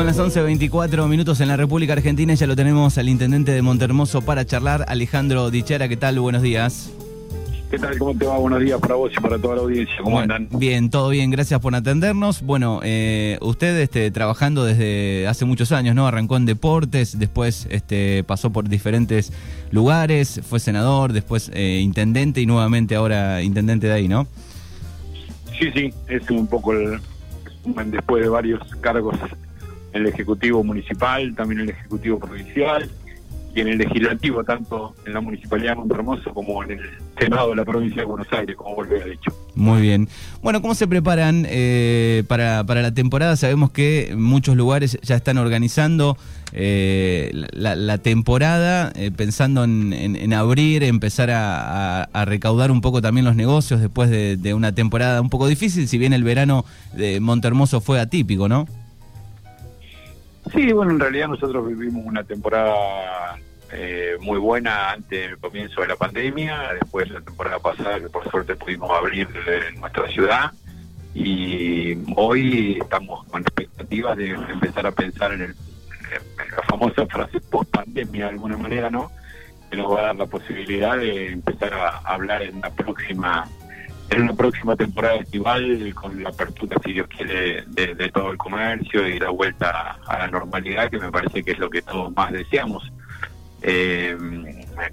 Son las 11.24 minutos en la República Argentina y ya lo tenemos al intendente de Montermoso para charlar, Alejandro Dichera. ¿Qué tal? Buenos días. ¿Qué tal? ¿Cómo te va? Buenos días para vos y para toda la audiencia. ¿Cómo andan? Bien, todo bien. Gracias por atendernos. Bueno, eh, usted este, trabajando desde hace muchos años, ¿no? Arrancó en deportes, después este, pasó por diferentes lugares, fue senador, después eh, intendente y nuevamente ahora intendente de ahí, ¿no? Sí, sí, es un poco el, después de varios cargos en el Ejecutivo Municipal, también en el Ejecutivo Provincial y en el legislativo, tanto en la Municipalidad de Montermoso como en el Senado de la Provincia de Buenos Aires, como volví a dicho. Muy bien. Bueno, ¿cómo se preparan eh, para, para la temporada? Sabemos que muchos lugares ya están organizando eh, la, temporada, eh, pensando en, abrir, empezar a, recaudar un poco también los negocios después de, de una temporada un poco difícil, si bien el verano de Montermoso fue atípico, ¿no? Sí, bueno, en realidad nosotros vivimos una temporada eh, muy buena antes del comienzo de la pandemia, después la temporada pasada que por suerte pudimos abrir nuestra ciudad y hoy estamos con expectativas de empezar a pensar en, el, la famosa frase post pandemia de alguna manera, ¿no? Que nos va a dar la posibilidad de empezar a hablar en la próxima en una próxima temporada estival con la apertura, si Dios quiere, de, todo el comercio y la vuelta a, la normalidad, que me parece que es lo que todos más deseamos. Eh,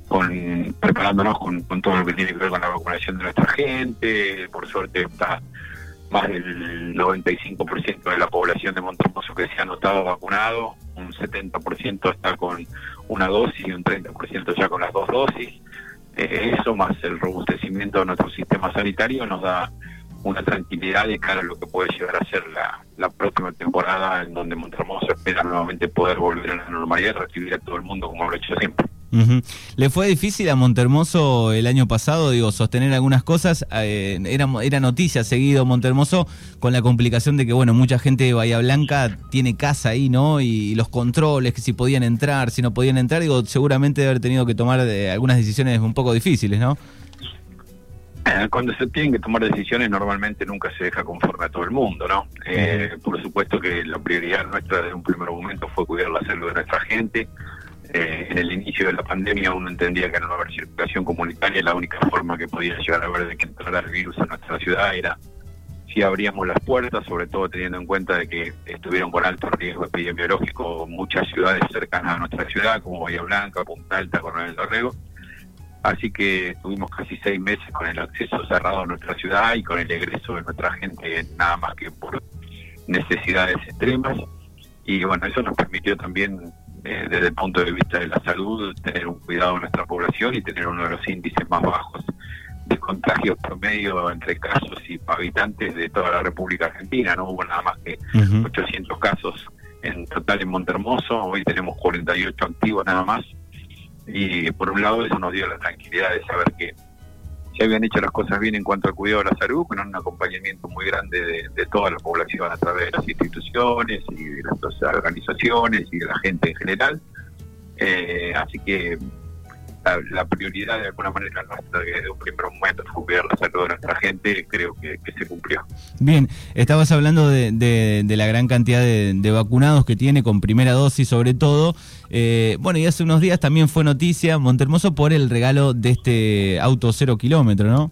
con, preparándonos con, todo lo que tiene que ver con la vacunación de nuestra gente, por suerte está más del 95% de la población de Montermoso que se ha notado vacunado, un 70% está con una dosis y un 30% ya con las dos dosis. Eh, eso más el robustecimiento de nuestro sistema sanitario nos da una tranquilidad de cara a lo que puede llegar a ser la, la próxima temporada en donde Montermoso espera nuevamente poder volver a la normalidad y recibir a todo el mundo como lo ha hecho siempre. ¿Le fue difícil a Montermoso el año pasado, digo, sostener algunas cosas? Eh, era, era noticia seguido Montermoso con la complicación de que, bueno, mucha gente de Bahía Blanca tiene casa ahí, ¿no? Y, los controles, que si podían entrar, si no podían entrar, digo, seguramente haber tenido que tomar eh, algunas decisiones un poco difíciles, ¿no? Eh, cuando se tienen que tomar decisiones normalmente nunca se deja conforme a todo el mundo, ¿no? por supuesto que la prioridad nuestra desde un primer momento fue cuidar la salud de nuestra gente, eh, en el inicio de la pandemia uno entendía que no haber circulación comunitaria, la única forma que podía llegar a haber de que entrara el virus a nuestra ciudad era si abríamos las puertas, sobre todo teniendo en cuenta de que estuvieron con alto riesgo epidemiológico muchas ciudades cercanas a nuestra ciudad, como Bahía Blanca, Punta Alta, Coronel Dorrego. Así que estuvimos casi seis meses con el acceso cerrado a nuestra ciudad y con el egreso de nuestra gente nada más que por necesidades extremas. Y bueno, eso nos permitió también eh, desde el punto de vista de la salud, tener un cuidado de nuestra población y tener uno de los índices más bajos de contagios promedio entre casos y habitantes de toda la República Argentina. No hubo nada más que 800 casos en total en Montermoso, hoy tenemos 48 activos nada más. Y por un lado eso nos dio la tranquilidad de saber que se habían hecho las cosas bien en cuanto al cuidado de la salud, con un acompañamiento muy grande de, toda la población a través de las instituciones y de las organizaciones y de la gente en general. Eh, así que la, prioridad de alguna manera nuestra desde un primer momento fue cuidar la salud de nuestra gente, creo que, se cumplió. Bien, estabas hablando de, la gran cantidad de, vacunados que tiene con primera dosis sobre todo. Eh, bueno, y hace unos días también fue noticia Montermoso por el regalo de este auto cero kilómetro, ¿no?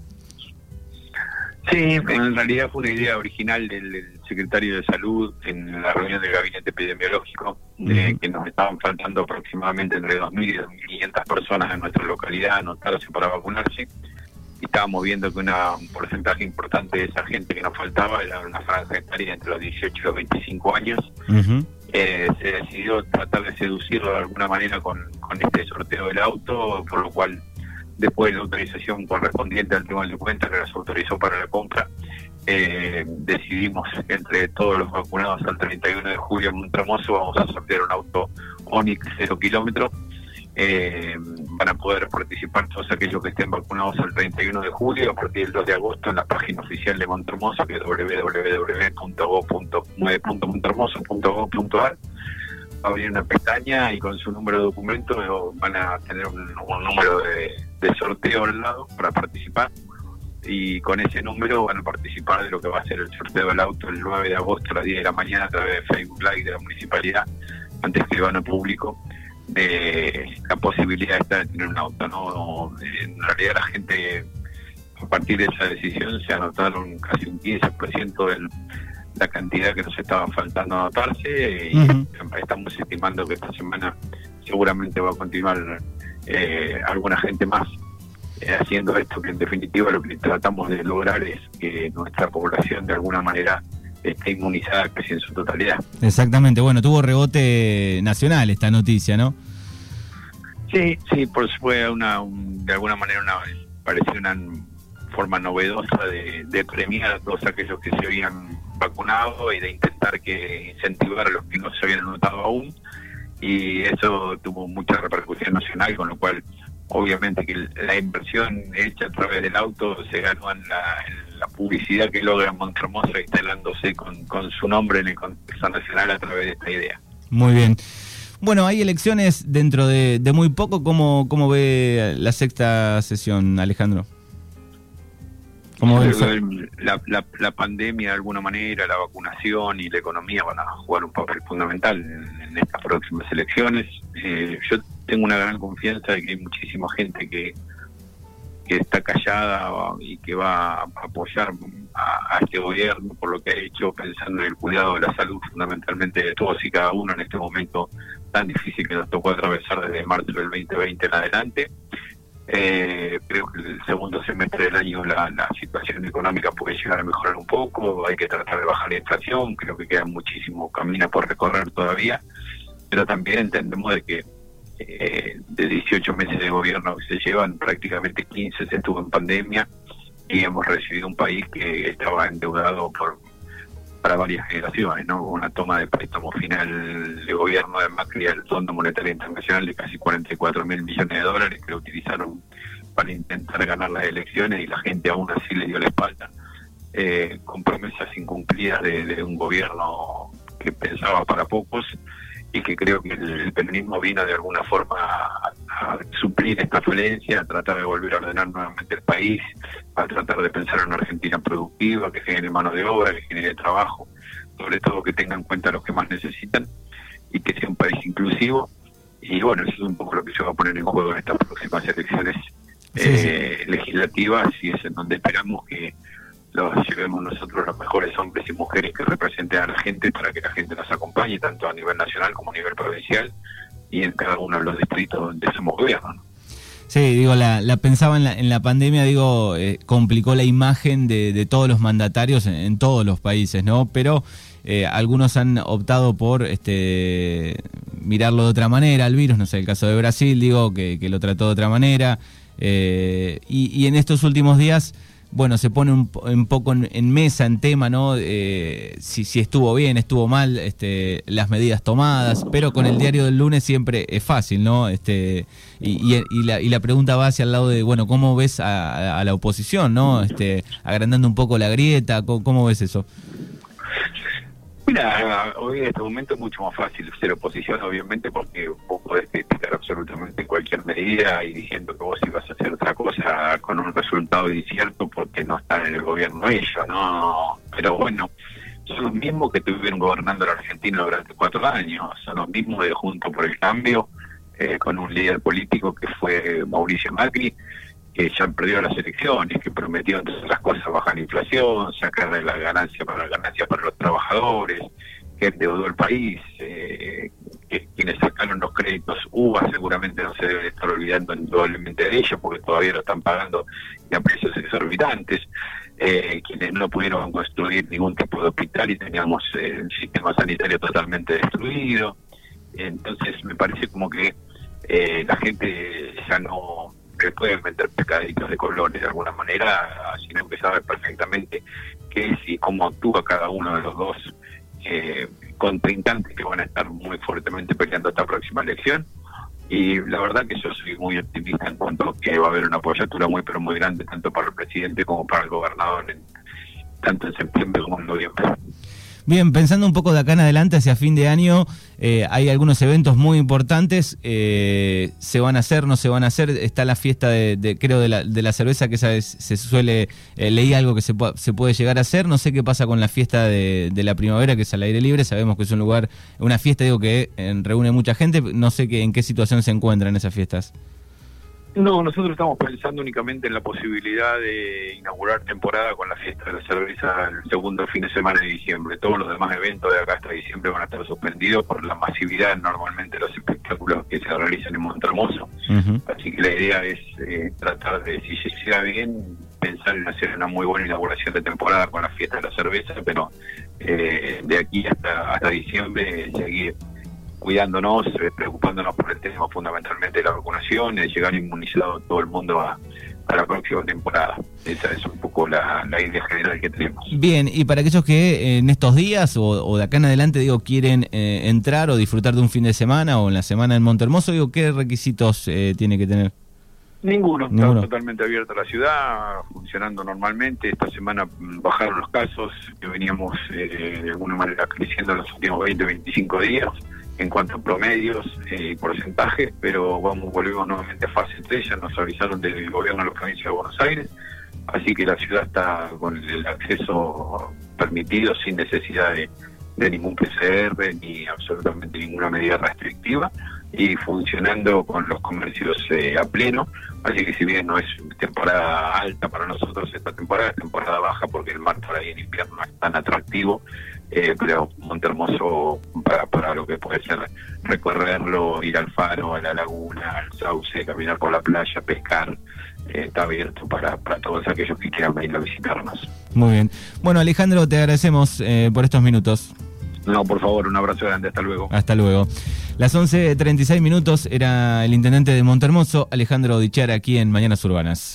Sí, en realidad fue una idea original del, secretario de Salud en la reunión del gabinete epidemiológico, de que nos estaban faltando aproximadamente entre 2.000 y 2.500 personas en nuestra localidad anotarse para vacunarse. Y estábamos viendo que una, un porcentaje importante de esa gente que nos faltaba era una franja etaria entre los 18 y los 25 años. Eh, se decidió tratar de seducirlo de alguna manera con, con este sorteo del auto, por lo cual después de la autorización correspondiente al Tribunal de Cuentas que nos autorizó para la compra, eh, decidimos entre todos los vacunados al 31 de julio en Montramoso vamos a sortear un auto Onix 0 kilómetros. Eh, van a poder participar todos aquellos que estén vacunados el 31 de julio a partir del 2 de agosto en la página oficial de Montramoso que es www.go.montermoso.gov.ar abrir una pestaña y con su número de documento van a tener un, número de, sorteo al lado para participar. Y con ese número van a participar de lo que va a ser el sorteo del auto el 9 de agosto a las 10 de la mañana a través de Facebook Live de la municipalidad, antes que van al público, de la posibilidad de tener un auto. ¿no? En realidad la gente, a partir de esa decisión, se anotaron casi un 15% de la cantidad que nos estaba faltando anotarse y estamos estimando que esta semana seguramente va a continuar eh, alguna gente más eh, haciendo esto, que en definitiva lo que tratamos de lograr es que nuestra población de alguna manera esté inmunizada casi en su totalidad. Exactamente, bueno, tuvo rebote nacional esta noticia, ¿no? Sí, sí, por fue una, de alguna manera una, pareció una forma novedosa de, premiar a todos aquellos que se habían vacunado y de intentar que incentivar a los que no se habían anotado aún y eso tuvo mucha repercusión nacional, con lo cual obviamente que la inversión hecha a través del auto se ganó en la, publicidad que logra Montermosa instalándose con, con su nombre en el contexto nacional a través de esta idea. Muy bien. Bueno, hay elecciones dentro de, muy poco. ¿Cómo, ¿Cómo ve la sexta sesión, Alejandro? ¿Cómo la, la, la, pandemia de alguna manera, la vacunación y la economía van a jugar un papel fundamental en, estas próximas elecciones. Eh, yo tengo una gran confianza de que hay muchísima gente que, que está callada y que va a apoyar a, este gobierno por lo que ha hecho, pensando en el cuidado de la salud fundamentalmente de todos y cada uno en este momento tan difícil que nos tocó atravesar desde marzo del 2020 en adelante. Eh, creo que el segundo semestre del año la, la, situación económica puede llegar a mejorar un poco, hay que tratar de bajar la inflación, creo que queda muchísimo camino por recorrer todavía, pero también entendemos de que eh, de 18 meses de gobierno que se llevan, prácticamente 15 se estuvo en pandemia y hemos recibido un país que estaba endeudado por para varias generaciones, ¿no? Una toma de préstamo final de gobierno de Macri al Fondo Monetario Internacional de casi 44 mil millones de dólares que lo utilizaron para intentar ganar las elecciones y la gente aún así le dio la espalda, eh, con promesas incumplidas de un gobierno que pensaba para pocos y que creo que el, peronismo vino de alguna forma a, suplir esta falencia, a tratar de volver a ordenar nuevamente el país, a tratar de pensar en una Argentina productiva, que genere mano de obra, que genere trabajo, sobre todo que tenga en cuenta a los que más necesitan y que sea un país inclusivo. Y bueno, eso es un poco lo que se va a poner en juego en estas próximas elecciones eh, legislativas y es en donde esperamos que los llevemos nosotros los mejores hombres y mujeres que representen a la gente para que la gente nos acompañe tanto a nivel nacional como a nivel provincial y en cada uno de los distritos donde somos gobierno. Sí, digo, la, pensaba en la, en la pandemia, digo, eh, complicó la imagen de, todos los mandatarios en, todos los países, ¿no? Pero eh, algunos han optado por este mirarlo de otra manera, el virus, no sé, el caso de Brasil, digo, que, lo trató de otra manera. Eh, y, y en estos últimos días bueno, se pone un, poco en, mesa, en tema, ¿no? Eh, si, si, estuvo bien, estuvo mal, este, las medidas tomadas, pero con el diario del lunes siempre es fácil, ¿no? Este, y, y, la, y la pregunta va hacia el lado de, bueno, ¿cómo ves a, la oposición, ¿no? Este, agrandando un poco la grieta, cómo ves eso? Mira, hoy en este momento es mucho más fácil ser oposición, obviamente, porque vos podés absolutamente cualquier medida y diciendo que vos ibas a hacer otra cosa con un resultado incierto porque no están en el gobierno ellos, ¿no? Pero bueno, son los mismos que estuvieron gobernando la Argentina durante cuatro años, son los mismos de Junto por el Cambio, eh, con un líder político que fue Mauricio Macri, que ya perdió las elecciones, que prometió entre otras cosas bajar la inflación, sacar la ganancia para ganancia para los trabajadores, que endeudó el país, quienes sacaron los créditos UBA seguramente no se deben estar olvidando indudablemente de ellos porque todavía lo están pagando a precios exorbitantes, eh, quienes no pudieron construir ningún tipo de hospital y teníamos eh, el sistema sanitario totalmente destruido. Entonces me parece como que la gente ya no que pueden meter pescaditos de colores de alguna manera, sino que sabe perfectamente qué es y cómo actúa cada uno de los dos eh, contrincantes que van a estar muy fuertemente peleando esta próxima elección. Y la verdad que yo soy muy optimista en cuanto a que va a haber una apoyatura muy pero muy grande tanto para el presidente como para el gobernador, en, tanto en septiembre como en noviembre. Bien, pensando un poco de acá en adelante, hacia fin de año, eh, hay algunos eventos muy importantes. Eh, ¿Se van a hacer, no se van a hacer? Está la fiesta de, creo, de la, de la, cerveza, que se suele, eh, leí algo que se, puede llegar a hacer. No sé qué pasa con la fiesta de, de, la primavera, que es al aire libre. Sabemos que es un lugar, una fiesta, digo, que reúne mucha gente. No sé que, en qué situación se encuentran esas fiestas. No, nosotros estamos pensando únicamente en la posibilidad de inaugurar temporada con la fiesta de la cerveza el segundo fin de semana de diciembre. Todos los demás eventos de acá hasta diciembre van a estar suspendidos por la masividad normalmente de los espectáculos que se realizan en Montermoso. Así que la idea es eh, tratar de, si se llega bien, pensar en hacer una muy buena inauguración de temporada con la fiesta de la cerveza, pero eh, de aquí hasta, hasta diciembre seguir cuidándonos, eh, preocupándonos por el tema fundamentalmente de la vacunación, de llegar inmunizado todo el mundo a, la próxima temporada. Esa es un poco la, idea general que tenemos. Bien, y para aquellos que en estos días o, de acá en adelante, digo, quieren eh, entrar o disfrutar de un fin de semana o en la semana en Montermoso, digo, ¿qué requisitos eh, tiene que tener? Ninguno, está totalmente abierta la ciudad, funcionando normalmente. Esta semana mm, bajaron los casos que veníamos de alguna manera creciendo en los últimos 20, 25 días en cuanto a promedios eh, y porcentajes, pero vamos volvemos nuevamente a fase 3, ya nos avisaron del gobierno de la provincia de Buenos Aires, así que la ciudad está con el acceso permitido sin necesidad de, ningún PCR ni absolutamente ninguna medida restrictiva y funcionando con los comercios eh, a pleno, así que si bien no es temporada alta para nosotros esta temporada, es temporada baja porque el mar por ahí en invierno no es tan atractivo, eh, pero Montermoso para lo que puede ser recorrerlo, ir al faro, a la laguna, al sauce, caminar por la playa, pescar, eh, está abierto para, para todos aquellos que quieran venir a visitarnos. Muy bien. Bueno, Alejandro, te agradecemos eh, por estos minutos. No, por favor, un abrazo grande, hasta luego. Hasta luego. Las 11.36 minutos era el intendente de Montermoso, Alejandro Dichara, aquí en Mañanas Urbanas.